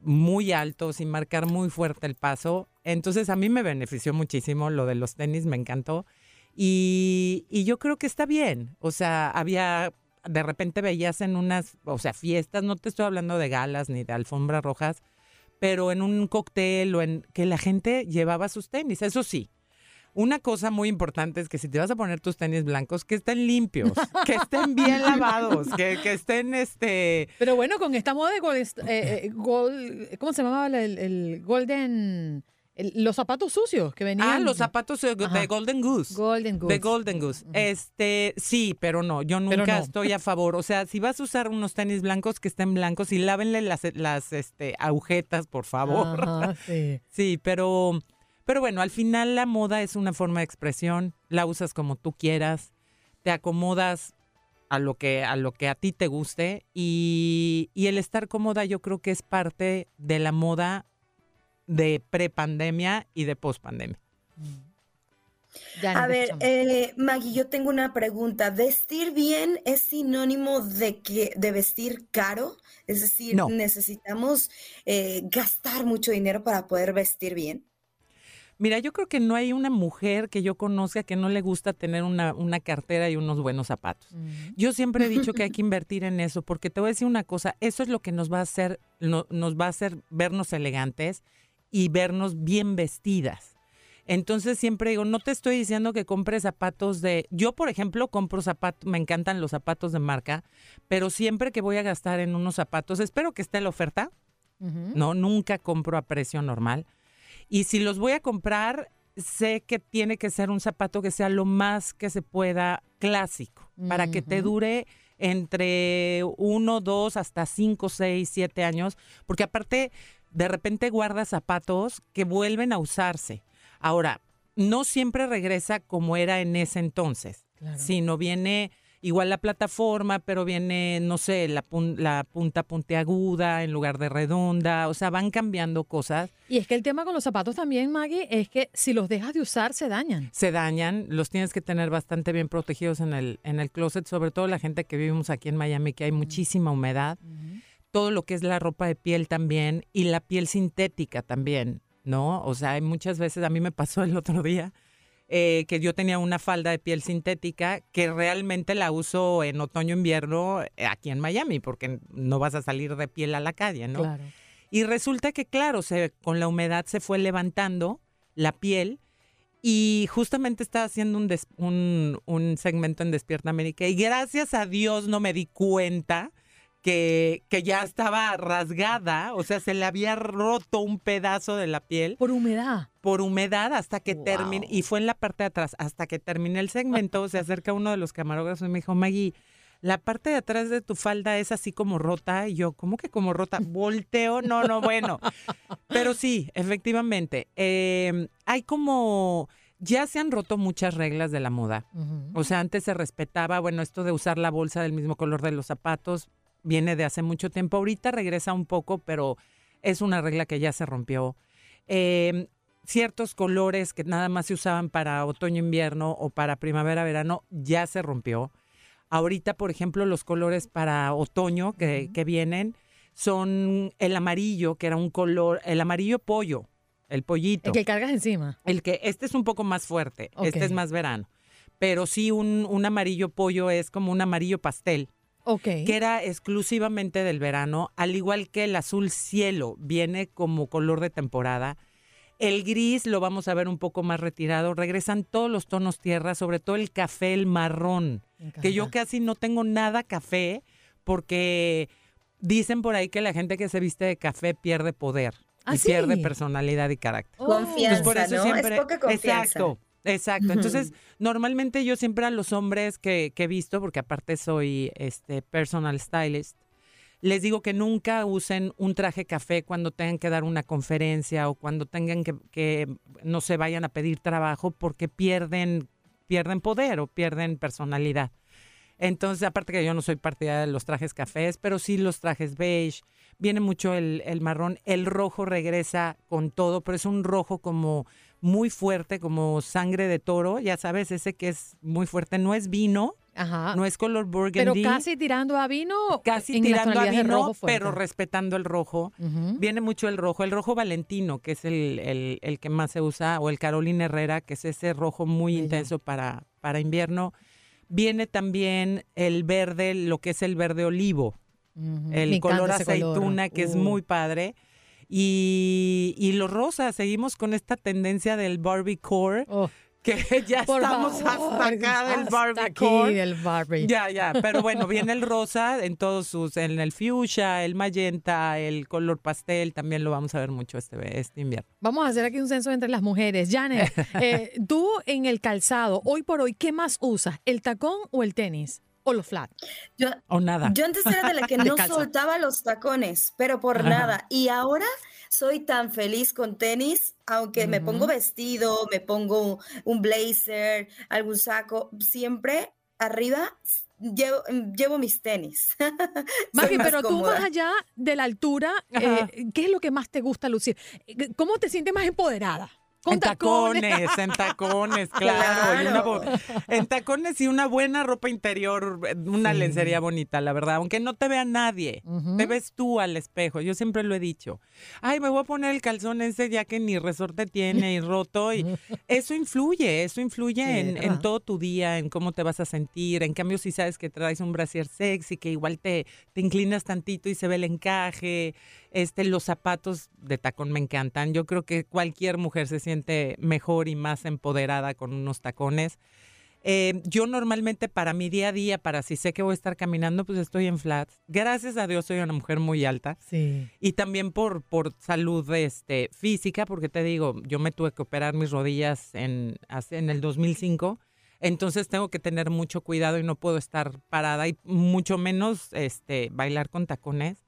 muy alto, sin marcar muy fuerte el paso. Entonces a mí me benefició muchísimo lo de los tenis, me encantó. Y, y yo creo que está bien. O sea, había, de repente veías en unas, o sea, fiestas, no te estoy hablando de galas ni de alfombras rojas, pero en un cóctel o en que la gente llevaba sus tenis. Eso sí, una cosa muy importante es que si te vas a poner tus tenis blancos, que estén limpios, que estén bien lavados, que, que estén este. Pero bueno, con esta moda de gold, eh, eh, gold- ¿cómo se llamaba el, el golden? el- los zapatos sucios que venían. Ah, los zapatos de, de Ajá. Golden Goose. Golden Goose. De Golden Goose. Este, sí, pero no, yo nunca no. estoy a favor. O sea, si vas a usar unos tenis blancos, que estén blancos y lávenle las, las este, agujetas, por favor. Ajá, sí. Sí, pero, pero bueno, al final la moda es una forma de expresión, la usas como tú quieras, te acomodas a lo que a lo que a ti te guste y, y el estar cómoda yo creo que es parte de la moda de prepandemia y de pospandemia. Ya A nos ver, eh, Maggie, yo tengo una pregunta. ¿Vestir bien es sinónimo de que de vestir caro? Es decir, No. necesitamos eh, gastar mucho dinero para poder vestir bien. Mira, yo creo que no hay una mujer que yo conozca que no le gusta tener una, una cartera y unos buenos zapatos. Yo siempre he dicho que hay que invertir en eso, porque te voy a decir una cosa, eso es lo que nos va a hacer, no- nos va a hacer vernos elegantes y vernos bien vestidas. Entonces siempre digo, no te estoy diciendo que compres zapatos de... Yo, por ejemplo, compro zapatos, me encantan los zapatos de marca, pero siempre que voy a gastar en unos zapatos, espero que esté la oferta, no, nunca compro a precio normal. Y si los voy a comprar, sé que tiene que ser un zapato que sea lo más que se pueda clásico, para que te dure entre uno, dos, hasta cinco, seis, siete años, porque aparte de repente guardas zapatos que vuelven a usarse. Ahora, no siempre regresa como era en ese entonces, Claro. sino viene igual la plataforma, pero viene, no sé, la, la punta puntiaguda en lugar de redonda, o sea, van cambiando cosas. Y es que el tema con los zapatos también, Maggie, es que si los dejas de usar, se dañan. Se dañan, los tienes que tener bastante bien protegidos en el, en el closet, sobre todo la gente que vivimos aquí en Miami, que hay muchísima humedad. Todo lo que es la ropa de piel también y la piel sintética también, ¿no? O sea, hay muchas veces, a mí me pasó el otro día, eh, que yo tenía una falda de piel sintética que realmente la uso en otoño-invierno eh, aquí en Miami, porque no vas a salir de piel a la calle, ¿no? Claro. Y resulta que, claro, se, con la humedad se fue levantando la piel y justamente estaba haciendo un, un, un segmento en Despierta América y gracias a Dios no me di cuenta que, que, ya estaba rasgada, o sea, se le había roto un pedazo de la piel. Por humedad. Por humedad hasta que termine, y fue en la parte de atrás, hasta que terminé el segmento, se acerca uno de los camarógrafos y me dijo, Maggie, la parte de atrás de tu falda es así como rota. Y yo, ¿cómo que como rota? Volteo, no, no, bueno. Pero sí, efectivamente, eh, hay como ya se han roto muchas reglas de la moda. Uh -huh. O sea, antes se respetaba, bueno, esto de usar la bolsa del mismo color de los zapatos viene de hace mucho tiempo. Ahorita regresa un poco, pero es una regla que ya se rompió. Eh, ciertos colores que nada más se usaban para otoño-invierno o para primavera-verano ya se rompió. Ahorita, por ejemplo, los colores para otoño que, uh -huh. que vienen son el amarillo, que era un color, el amarillo pollo, el pollito. El que cargas encima. El que, este es un poco más fuerte, okay. este es más verano. Pero sí, un, un, amarillo pollo es como un amarillo pastel. Okay. Que era exclusivamente del verano, al igual que el azul cielo viene como color de temporada. El gris lo vamos a ver un poco más retirado. Regresan todos los tonos tierra, sobre todo el café, el marrón. Que yo casi no tengo nada café porque dicen por ahí que la gente que se viste de café pierde poder. ¿Ah, y sí? pierde personalidad y carácter. Confianza, por eso ¿no? siempre, es poca confianza. Exacto. Exacto. Entonces, normalmente yo siempre a los hombres que, que, he visto, porque aparte soy este personal stylist, les digo que nunca usen un traje café cuando tengan que dar una conferencia o cuando tengan que, que no se vayan a pedir trabajo porque pierden, pierden poder o pierden personalidad. Entonces, aparte que yo no soy partidaria de los trajes cafés, pero sí los trajes beige, viene mucho el, el, marrón, el rojo regresa con todo, pero es un rojo como muy fuerte, como sangre de toro, ya sabes, ese que es muy fuerte, no es vino, Ajá. no es color burgundy. Pero casi tirando a vino. Casi tirando a vino, pero respetando el rojo. Uh -huh. Viene mucho el rojo, el rojo valentino, que es el, el, el, que más se usa, o el Carolina Herrera, que es ese rojo muy intenso para, para invierno. Viene también el verde, lo que es el verde olivo, Uh -huh. el Me color aceituna, que es Uh. muy padre. Y, y los rosas, seguimos con esta tendencia del Barbiecore, Oh, que ya por estamos favor, hasta acá del aquí del Barbie. Ya, ya, pero bueno, viene el rosa en todos sus, en el fuchsia, el magenta, el color pastel, también lo vamos a ver mucho este, este invierno. Vamos a hacer aquí un censo entre las mujeres. Janet, eh, tú en el calzado, hoy por hoy, ¿qué más usas? ¿El tacón o el tenis? ¿O los flat? Yo, O nada. yo antes era de la que no soltaba los tacones, pero por Ajá. nada. Y ahora soy tan feliz con tenis, aunque me pongo vestido, me pongo un blazer, algún saco, siempre arriba llevo, llevo mis tenis. Más pero tú cómoda. más allá de la altura, eh, ¿qué es lo que más te gusta lucir? ¿Cómo te sientes más empoderada? Con En tacones, en tacones, claro. una en tacones y una buena ropa interior, una Sí. lencería bonita, la verdad. Aunque no te vea nadie, te ves tú al espejo. Yo siempre lo he dicho. Ay, me voy a poner el calzón ese ya que ni resorte tiene y roto. Y eso influye, eso influye Sí, en, todo tu día, en cómo te vas a sentir. En cambio, si sabes que traes un brasier sexy, que igual te, te inclinas tantito y se ve el encaje. Este, los zapatos de tacón me encantan. Yo creo que cualquier mujer se siente mejor y más empoderada con unos tacones. Eh, yo normalmente para mi día a día, para si sé que voy a estar caminando, pues estoy en flats. Gracias a Dios soy una mujer muy alta Sí. y también por, por salud este, física, porque te digo, yo me tuve que operar mis rodillas en, en el 2005, entonces tengo que tener mucho cuidado y no puedo estar parada y mucho menos este, bailar con tacones.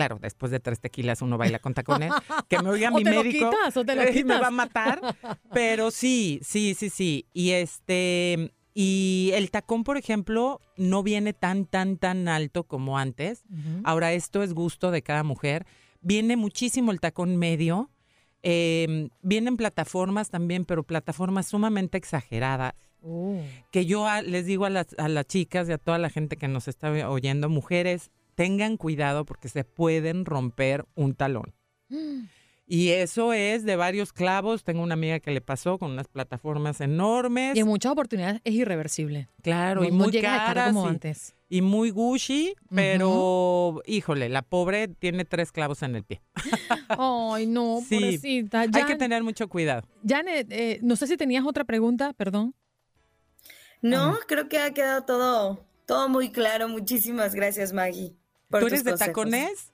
Claro, después de tres tequilas uno baila con tacones. Que me oiga mi te lo médico quitas, o te lo y me quitas. va a matar. Pero sí, sí, sí, sí. Y este, Y el tacón, por ejemplo, no viene tan, tan, tan alto como antes. Ahora, esto es gusto de cada mujer. Viene muchísimo el tacón medio. Eh, vienen plataformas también, pero plataformas sumamente exageradas. Oh. Que yo a- les digo a las, a las chicas y a toda la gente que nos está oyendo, mujeres, tengan cuidado porque se pueden romper un talón. Y eso es de varios clavos. Tengo una amiga que le pasó con unas plataformas enormes. Y en muchas oportunidades es irreversible. Claro, No- y no muy a estar caras como y- antes. Y muy Gucci, pero híjole, la pobre tiene tres clavos en el pie. Ay, no, Sí, pobrecita. Hay que tener mucho cuidado. Janet, eh, no sé si tenías otra pregunta, perdón. No, creo que ha quedado todo, todo muy claro. Muchísimas gracias, Maggie. ¿Tú eres de tacones?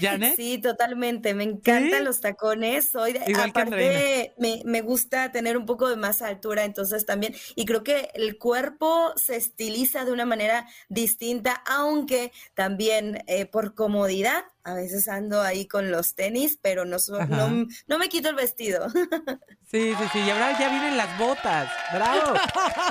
¿Janet? Sí, totalmente. Me encantan ¿Sí? los tacones. Soy de, Igual que aparte, me, me gusta tener un poco de más altura, entonces también. Y creo que el cuerpo se estiliza de una manera distinta, aunque también eh, por comodidad. A veces ando ahí con los tenis, pero no, no, no me quito el vestido. Sí, sí, sí. Y ahora ya vienen las botas. ¡Bravo!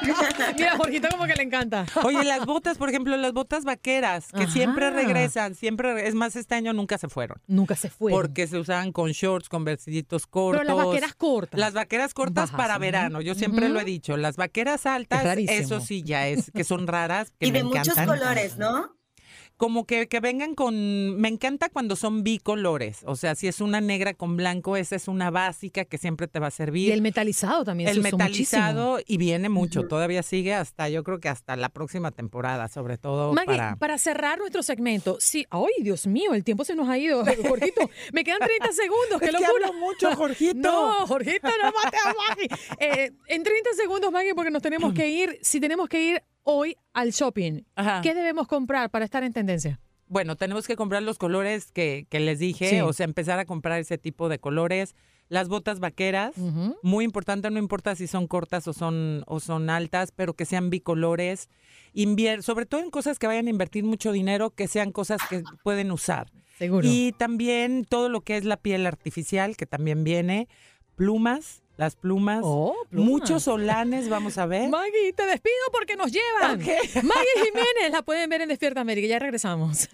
Mira, Jorgito como que le encanta. Oye, las botas, por ejemplo, las botas vaqueras, que Ajá. siempre regresan, siempre, re- es más, este año nunca se fueron. Nunca se fueron. Porque se usaban con shorts, con vestiditos cortos. Pero las vaqueras cortas. Las vaqueras cortas Bajas, para verano, yo siempre lo he dicho. Las vaqueras altas, rarísimo. eso sí ya es, que son raras, que y me de muchos colores, ¿no? Como que, que vengan con... Me encanta cuando son bicolores. O sea, si es una negra con blanco, esa es una básica que siempre te va a servir. Y el metalizado también El se metalizado y viene mucho, todavía sigue hasta, yo creo que hasta la próxima temporada, sobre todo Maggie, para... para cerrar nuestro segmento, sí, ay, Dios mío, el tiempo se nos ha ido, Jorgito. Me quedan 30 segundos, qué Es que locura. hablo mucho, Jorgito. No, Jorgito, no mate a Maggie. Eh, en 30 segundos, Maggie, porque nos tenemos que ir, si tenemos que ir hoy al shopping, Ajá. ¿qué debemos comprar para estar en tendencia? Bueno, tenemos que comprar los colores que, que les dije, Sí. o sea, empezar a comprar ese tipo de colores. Las botas vaqueras, muy importante, no importa si son cortas o son, o son altas, pero que sean bicolores. Invier sobre todo en cosas que vayan a invertir mucho dinero, que sean cosas que pueden usar. Seguro. Y también todo lo que es la piel artificial, que también viene, plumas, las plumas, Oh, plumas. muchos solanes, vamos a ver. Maggie, te despido porque nos llevan. Ok. Maggie Jiménez, la pueden ver en Despierta América. Ya regresamos.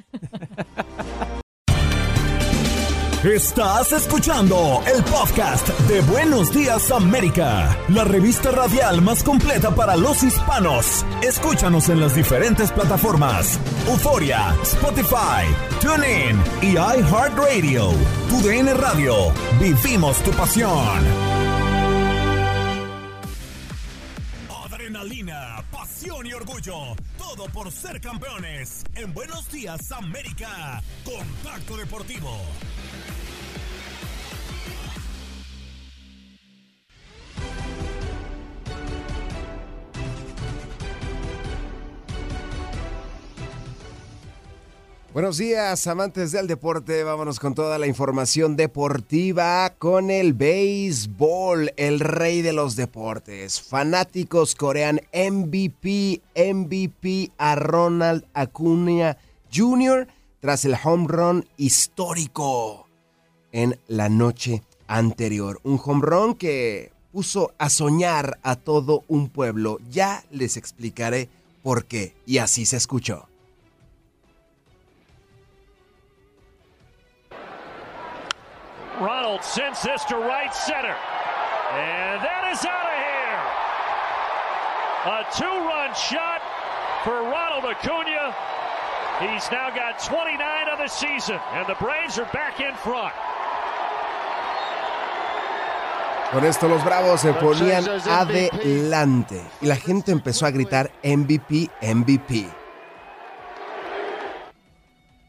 Estás escuchando el podcast de Buenos Días América, la revista radial más completa para los hispanos. Escúchanos en las diferentes plataformas: Euforia, Spotify, TuneIn y iHeartRadio. Tu DN Radio. Vivimos tu pasión. Por ser campeones. En Buenos Días América. Contacto Deportivo. Buenos días, amantes del deporte. Vámonos con toda la información deportiva con el béisbol, el rey de los deportes. Fanáticos corean MVP, MVP a Ronald Acuna Jr. tras el home run histórico en la noche anterior. Un home run que puso a soñar a todo un pueblo. Ya les explicaré por qué. Y así se escuchó. Ronald sends this to right center. And that is out of here. A two run shot for Ronald Acuna. He's now got 29 of the season, and the Braves are back in front. Con esto los Bravos se ponían adelante y la gente empezó a gritar MVP, MVP.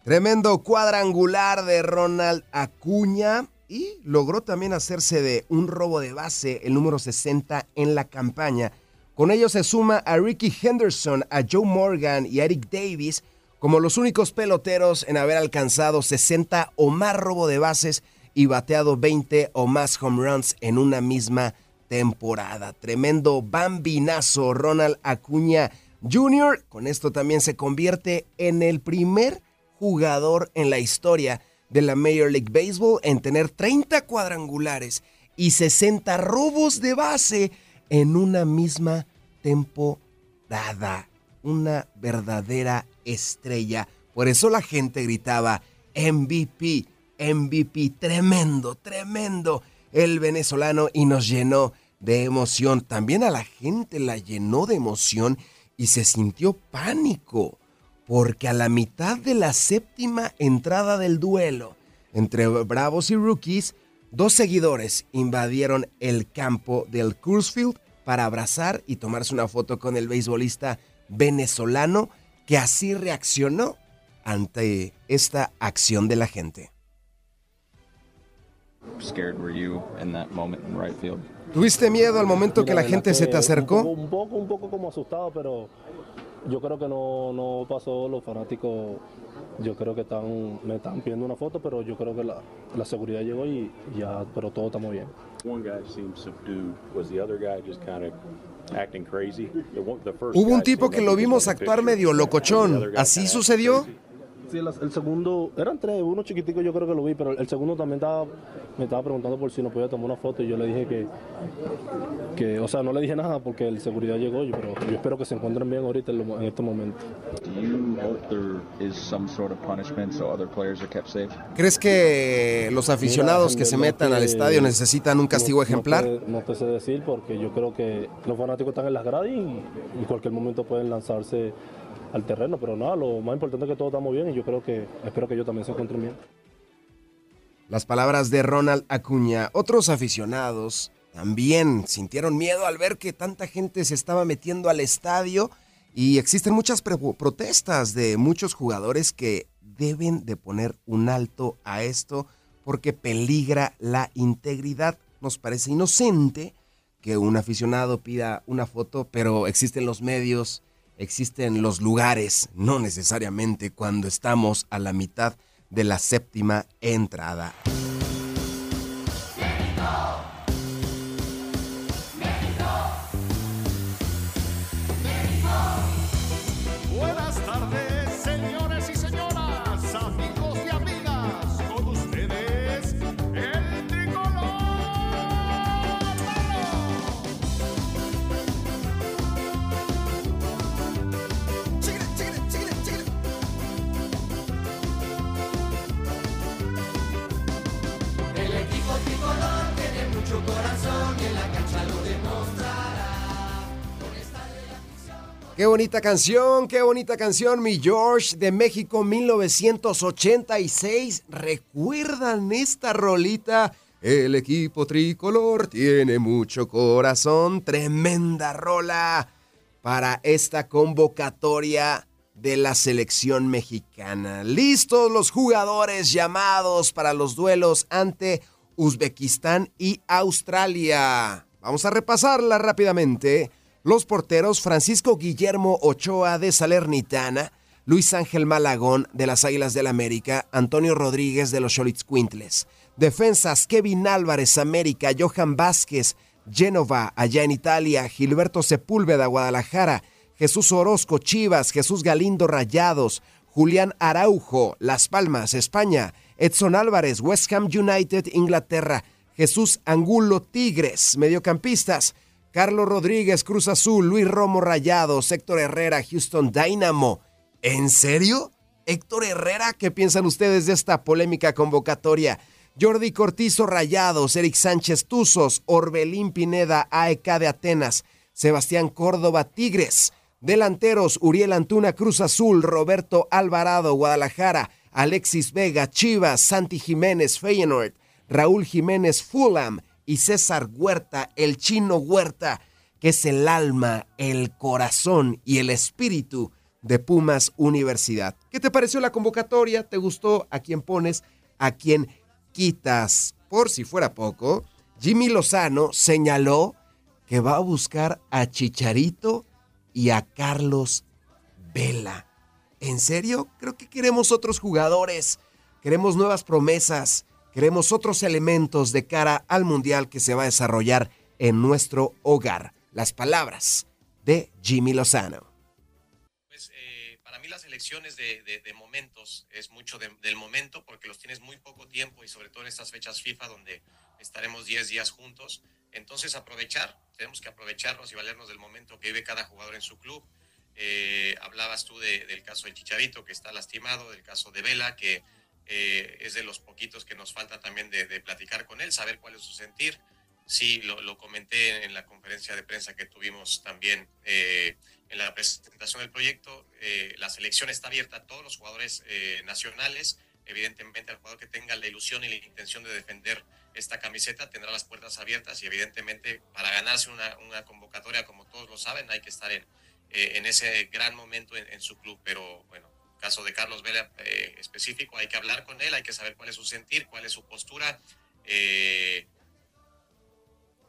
Tremendo cuadrangular de Ronald Acuña y logró también hacerse de un robo de base, el número 60 en la campaña. Con ello se suma a Ricky Henderson, a Joe Morgan y a Eric Davis como los únicos peloteros en haber alcanzado 60 o más robo de bases y bateado 20 o más home runs en una misma temporada. Tremendo bambinazo Ronald Acuña Jr. Con esto también se convierte en el primer jugador en la historia de la Major League Baseball en tener 30 cuadrangulares y 60 robos de base en una misma temporada. Una verdadera estrella. Por eso la gente gritaba MVP, MVP, tremendo, tremendo. El venezolano y nos llenó de emoción. También a la gente la llenó de emoción y se sintió pánico. Porque a la mitad de la séptima entrada del duelo entre Bravos y Rookies, dos seguidores invadieron el campo del Coors para abrazar y tomarse una foto con el beisbolista venezolano que así reaccionó ante esta acción de la gente. ¿Tuviste miedo al momento que la gente se te acercó? Un poco, un poco como asustado, pero yo creo que no, no pasó. Los fanáticos, yo creo que están, me están pidiendo una foto, pero yo creo que la, la seguridad llegó y ya, pero todo está muy bien. Hubo un tipo que lo vimos actuar medio locochón. ¿Así sucedió? Sí, el, segundo, eran tres, uno chiquitico yo creo que lo vi, pero el segundo también estaba, me estaba preguntando por si nos podía tomar una foto y yo le dije que, que o sea, no le dije nada porque el seguridad llegó, pero yo espero que se encuentren bien ahorita en, en este momento. ¿Crees que los aficionados que se metan al estadio necesitan un castigo ejemplar? No te, sé decir porque yo creo que los fanáticos están en las gradas y en cualquier momento pueden lanzarse al terreno, pero nada, lo más importante es que todos estamos bien y yo creo que, espero que ellos también se encuentren bien. Las palabras de Ronald Acuña, otros aficionados también sintieron miedo al ver que tanta gente se estaba metiendo al estadio y existen muchas protestas de muchos jugadores que deben de poner un alto a esto porque peligra la integridad. Nos parece inocente que un aficionado pida una foto, pero existen los medios existen los lugares, no necesariamente cuando estamos a la mitad de la séptima entrada. Qué bonita canción, qué bonita canción, mi George de México 1986. ¿Recuerdan esta rolita? El equipo tricolor tiene mucho corazón, tremenda rola para esta convocatoria de la selección mexicana. Listos los jugadores llamados para los duelos ante Uzbekistán y Australia. Vamos a repasarla rápidamente. Los porteros Francisco Guillermo Ochoa de Salernitana, Luis Ángel Malagón de las Águilas del América, Antonio Rodríguez de los Cholitz Quintles. Defensas Kevin Álvarez América, Johan Vázquez, Génova allá en Italia, Gilberto Sepúlveda Guadalajara, Jesús Orozco Chivas, Jesús Galindo Rayados, Julián Araujo Las Palmas España, Edson Álvarez West Ham United Inglaterra, Jesús Angulo Tigres, mediocampistas, Carlos Rodríguez, Cruz Azul, Luis Romo Rayados, Héctor Herrera, Houston Dynamo. ¿En serio? Héctor Herrera, ¿qué piensan ustedes de esta polémica convocatoria? Jordi Cortizo Rayados, Eric Sánchez Tuzos, Orbelín Pineda AEK de Atenas, Sebastián Córdoba Tigres, delanteros Uriel Antuna Cruz Azul, Roberto Alvarado Guadalajara, Alexis Vega Chivas, Santi Jiménez Feyenoord, Raúl Jiménez Fulham, y César Huerta, el chino Huerta, que es el alma, el corazón y el espíritu de Pumas Universidad. ¿Qué te pareció la convocatoria? ¿Te gustó a quién pones, a quién quitas? Por si fuera poco, Jimmy Lozano señaló que va a buscar a Chicharito y a Carlos Vela. ¿En serio? Creo que queremos otros jugadores, queremos nuevas promesas, Queremos otros elementos de cara al Mundial que se va a desarrollar en nuestro hogar. Las palabras de Jimmy Lozano. Pues eh, para mí la selección selecciones de, de, momentos, es mucho del momento porque los tienes muy poco tiempo y sobre todo en estas fechas FIFA donde estaremos 10 días juntos. Entonces aprovechar, tenemos que aprovecharnos y valernos del momento que vive cada jugador en su club. Eh, hablabas tú del caso de Chicharito que está lastimado, del caso de Vela que eh, es de los poquitos que nos falta también de, platicar con él, saber cuál es su sentir. Sí, lo, comenté en la conferencia de prensa que tuvimos también eh, en la presentación del proyecto. Eh, la selección está abierta a todos los jugadores nacionales. Evidentemente, el jugador que tenga la ilusión y la intención de defender esta camiseta tendrá las puertas abiertas y evidentemente para ganarse una, convocatoria, como todos lo saben, hay que estar en, en ese gran momento en, en su club. Pero bueno, caso de Carlos Vela eh, específico, hay que hablar con él, hay que saber cuál es su sentir, cuál es su postura. Eh,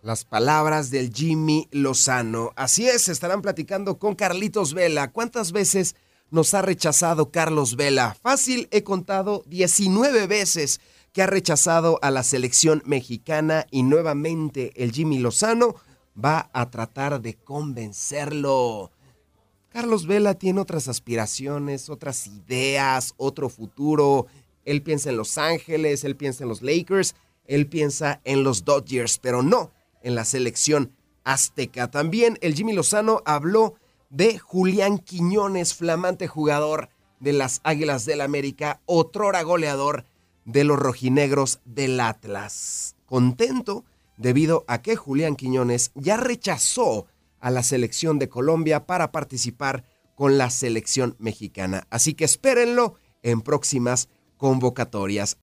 Las palabras del Jimmy Lozano. Así es, estarán platicando con Carlitos Vela. ¿Cuántas veces nos ha rechazado Carlos Vela? Fácil, he contado 19 veces que ha rechazado a la selección mexicana y nuevamente el Jimmy Lozano va a tratar de convencerlo. Carlos Vela tiene otras aspiraciones, otras ideas, otro futuro. Él piensa en Los Ángeles, él piensa en los Lakers, él piensa en los Dodgers, pero no en la selección azteca. También el Jimmy Lozano habló de Julián Quiñones, flamante jugador de las Águilas del América, otrora goleador de los rojinegros del Atlas. Contento debido a que Julián Quiñones ya rechazó a la selección de Colombia para participar con la selección mexicana. Así que espérenlo en próximas convocatorias.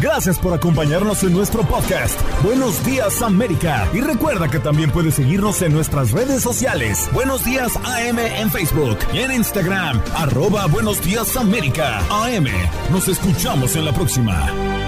Gracias por acompañarnos en nuestro podcast. Buenos días América. Y recuerda que también puedes seguirnos en nuestras redes sociales. Buenos días AM en Facebook y en Instagram. Arroba Buenos días América. AM. Nos escuchamos en la próxima.